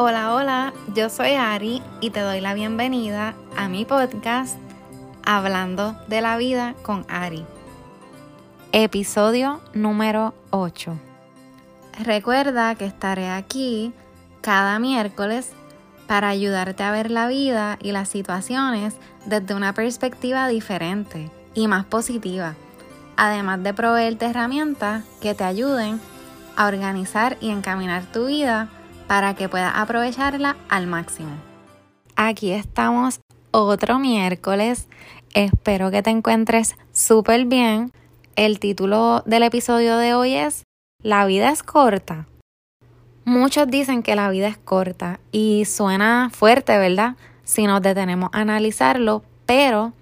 Hola, hola, yo soy Ari y te doy la bienvenida a mi podcast Hablando de la vida con Ari. Episodio número 8. Recuerda que estaré aquí cada miércoles para ayudarte a ver la vida y las situaciones desde una perspectiva diferente y más positiva, además de proveerte herramientas que te ayuden a organizar y encaminar tu vida para que puedas aprovecharla al máximo. Aquí estamos otro miércoles. Espero que te encuentres súper bien. El título del episodio de hoy es La vida es corta. Muchos dicen que la vida es corta y suena fuerte, ¿verdad? Si nos detenemos a analizarlo, pero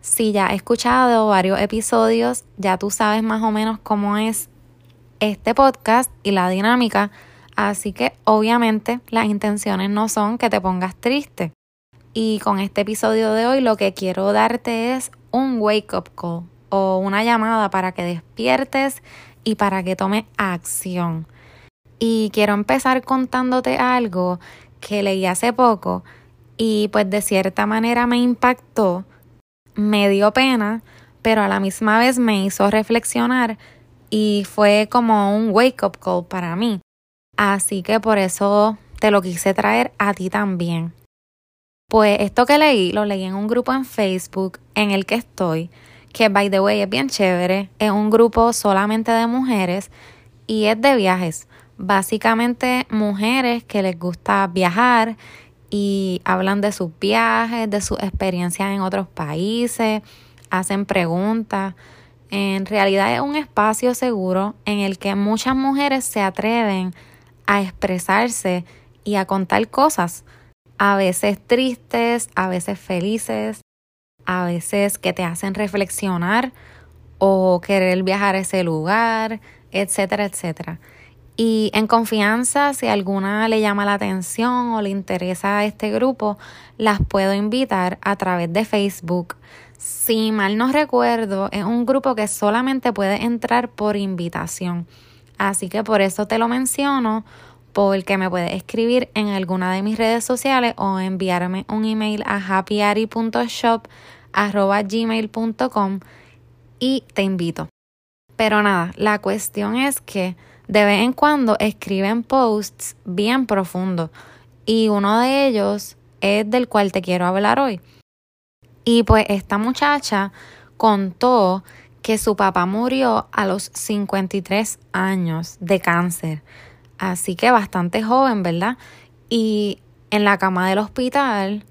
si ya he escuchado varios episodios, ya tú sabes más o menos cómo es este podcast y la dinámica Así que obviamente las intenciones no son que te pongas triste. Y con este episodio de hoy lo que quiero darte es un wake up call o una llamada para que despiertes y para que tomes acción. Y quiero empezar contándote algo que leí hace poco y pues de cierta manera me impactó, me dio pena, pero a la misma vez me hizo reflexionar y fue como un wake up call para mí. Así que por eso te lo quise traer a ti también. Pues esto que leí, lo leí en un grupo en Facebook en el que estoy, que by the way es bien chévere, es un grupo solamente de mujeres y es de viajes. Básicamente mujeres que les gusta viajar y hablan de sus viajes, de sus experiencias en otros países, hacen preguntas. En realidad es un espacio seguro en el que muchas mujeres se atreven a expresarse y a contar cosas, a veces tristes, a veces felices, a veces que te hacen reflexionar o querer viajar a ese lugar, etcétera, etcétera. Y en confianza, si alguna le llama la atención o le interesa a este grupo, las puedo invitar a través de Facebook. Si mal no recuerdo, es un grupo que solamente puede entrar por invitación. Así que por eso te lo menciono, porque me puedes escribir en alguna de mis redes sociales o enviarme un email a happyari.shop.gmail.com y te invito. Pero nada, la cuestión es que de vez en cuando escriben posts bien profundos y uno de ellos es del cual te quiero hablar hoy. Y pues esta muchacha contó que su papá murió a los 53 años de cáncer. Así que bastante joven, ¿verdad? Y en la cama del hospital,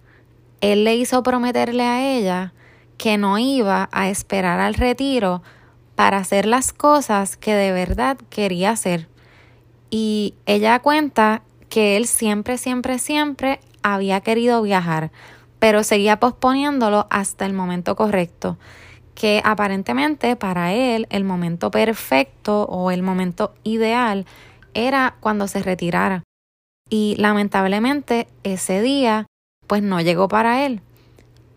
él le hizo prometerle a ella que no iba a esperar al retiro para hacer las cosas que de verdad quería hacer. Y ella cuenta que él siempre, siempre, siempre había querido viajar, pero seguía posponiéndolo hasta el momento correcto que aparentemente para él el momento perfecto o el momento ideal era cuando se retirara. Y lamentablemente ese día pues no llegó para él.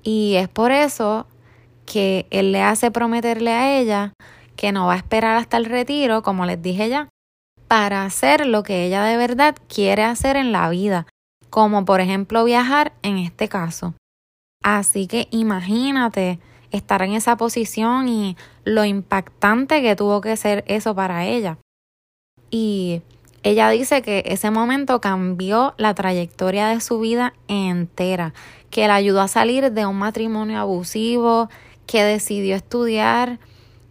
Y es por eso que él le hace prometerle a ella que no va a esperar hasta el retiro, como les dije ya, para hacer lo que ella de verdad quiere hacer en la vida, como por ejemplo viajar en este caso. Así que imagínate estar en esa posición y lo impactante que tuvo que ser eso para ella. Y ella dice que ese momento cambió la trayectoria de su vida entera, que la ayudó a salir de un matrimonio abusivo, que decidió estudiar,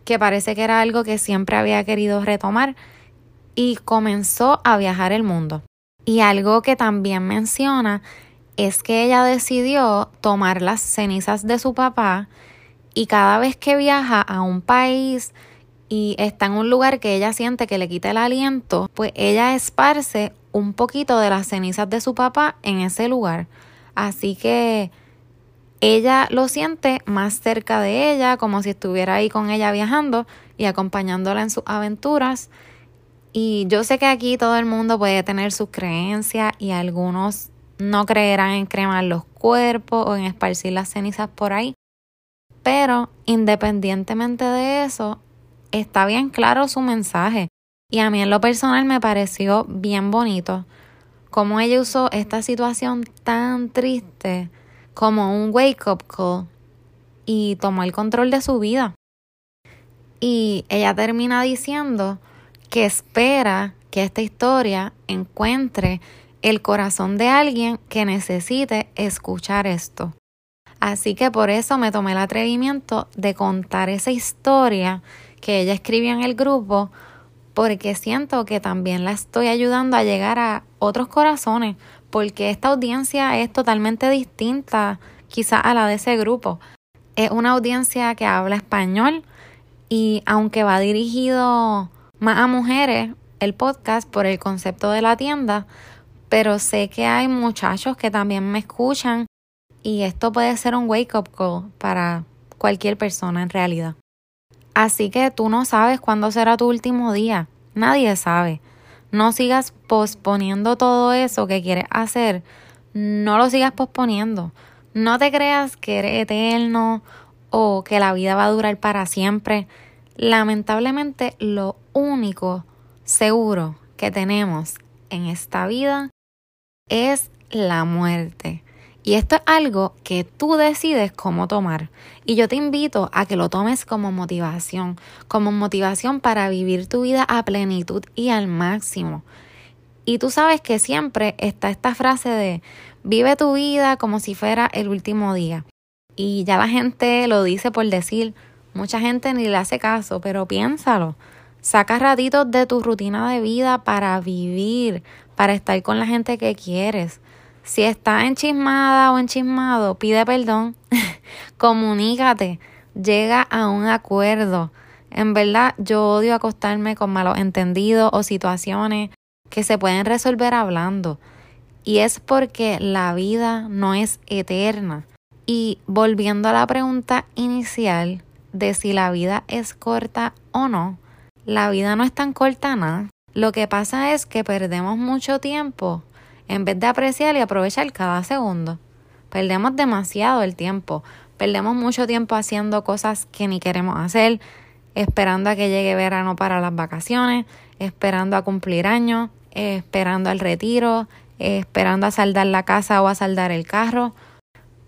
que parece que era algo que siempre había querido retomar y comenzó a viajar el mundo. Y algo que también menciona es que ella decidió tomar las cenizas de su papá y cada vez que viaja a un país y está en un lugar que ella siente que le quita el aliento, pues ella esparce un poquito de las cenizas de su papá en ese lugar. Así que ella lo siente más cerca de ella, como si estuviera ahí con ella viajando y acompañándola en sus aventuras. Y yo sé que aquí todo el mundo puede tener sus creencias y algunos no creerán en cremar los cuerpos o en esparcir las cenizas por ahí. Pero independientemente de eso, está bien claro su mensaje. Y a mí en lo personal me pareció bien bonito, cómo ella usó esta situación tan triste como un wake-up call y tomó el control de su vida. Y ella termina diciendo que espera que esta historia encuentre el corazón de alguien que necesite escuchar esto. Así que por eso me tomé el atrevimiento de contar esa historia que ella escribió en el grupo, porque siento que también la estoy ayudando a llegar a otros corazones, porque esta audiencia es totalmente distinta quizá a la de ese grupo. Es una audiencia que habla español y aunque va dirigido más a mujeres, el podcast por el concepto de la tienda, pero sé que hay muchachos que también me escuchan y esto puede ser un wake up call para cualquier persona en realidad. Así que tú no sabes cuándo será tu último día, nadie sabe. No sigas posponiendo todo eso que quieres hacer, no lo sigas posponiendo. No te creas que eres eterno o que la vida va a durar para siempre. Lamentablemente lo único seguro que tenemos en esta vida es la muerte. Y esto es algo que tú decides cómo tomar. Y yo te invito a que lo tomes como motivación, como motivación para vivir tu vida a plenitud y al máximo. Y tú sabes que siempre está esta frase de vive tu vida como si fuera el último día. Y ya la gente lo dice por decir, mucha gente ni le hace caso, pero piénsalo. Saca ratitos de tu rutina de vida para vivir, para estar con la gente que quieres. Si estás enchismada o enchismado, pide perdón, comunícate, llega a un acuerdo. En verdad, yo odio acostarme con malos entendidos o situaciones que se pueden resolver hablando. Y es porque la vida no es eterna. Y volviendo a la pregunta inicial de si la vida es corta o no, la vida no es tan corta nada. Lo que pasa es que perdemos mucho tiempo en vez de apreciar y aprovechar cada segundo. Perdemos demasiado el tiempo. Perdemos mucho tiempo haciendo cosas que ni queremos hacer, esperando a que llegue verano para las vacaciones, esperando a cumplir años, esperando al retiro, esperando a saldar la casa o a saldar el carro.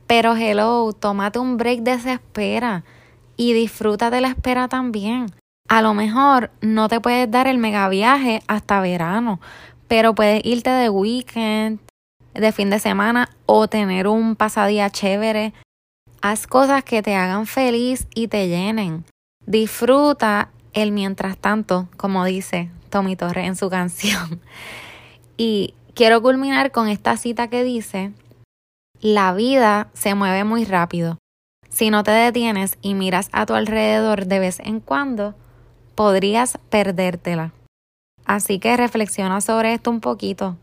Pero hello, tómate un break de esa espera y disfruta de la espera también. A lo mejor no te puedes dar el mega viaje hasta verano, pero puedes irte de weekend, de fin de semana o tener un pasadía chévere. Haz cosas que te hagan feliz y te llenen. Disfruta el mientras tanto, como dice Tommy Torres en su canción. Y quiero culminar con esta cita que dice, la vida se mueve muy rápido. Si no te detienes y miras a tu alrededor de vez en cuando, podrías perdértela. Así que reflexiona sobre esto un poquito.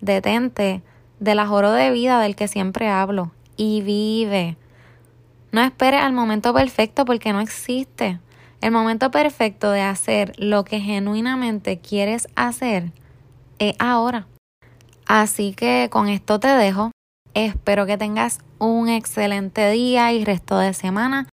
Detente del ajoro de vida del que siempre hablo y vive. No esperes al momento perfecto porque no existe. El momento perfecto de hacer lo que genuinamente quieres hacer es ahora. Así que con esto te dejo. Espero que tengas un excelente día y resto de semana.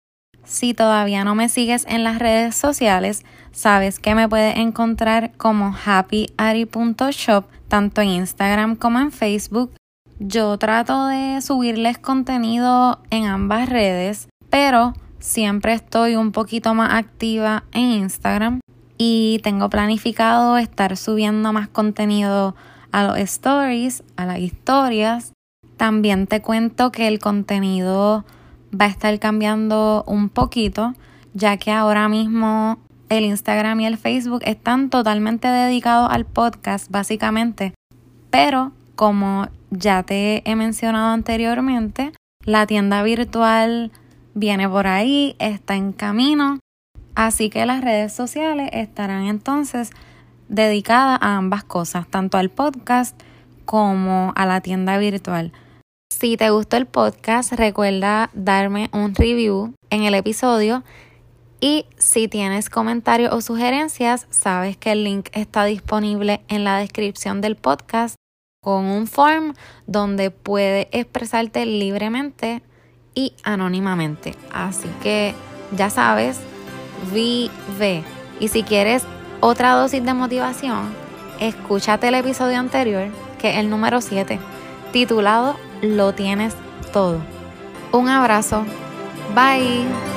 Si todavía no me sigues en las redes sociales, sabes que me puedes encontrar como happyari.shop tanto en Instagram como en Facebook. Yo trato de subirles contenido en ambas redes, pero siempre estoy un poquito más activa en Instagram y tengo planificado estar subiendo más contenido a los stories, a las historias. También te cuento que el contenido va a estar cambiando un poquito, ya que ahora mismo el Instagram y el Facebook están totalmente dedicados al podcast, básicamente. Pero como ya te he mencionado anteriormente, la tienda virtual viene por ahí, está en camino. Así que las redes sociales estarán entonces dedicadas a ambas cosas, tanto al podcast como a la tienda virtual. Si te gustó el podcast, recuerda darme un review en el episodio. Y si tienes comentarios o sugerencias, sabes que el link está disponible en la descripción del podcast con un form donde puedes expresarte libremente y anónimamente. Así que ya sabes, vive. Y si quieres otra dosis de motivación, escúchate el episodio anterior que es el número 7, titulado Lo tienes todo. Un abrazo. Bye.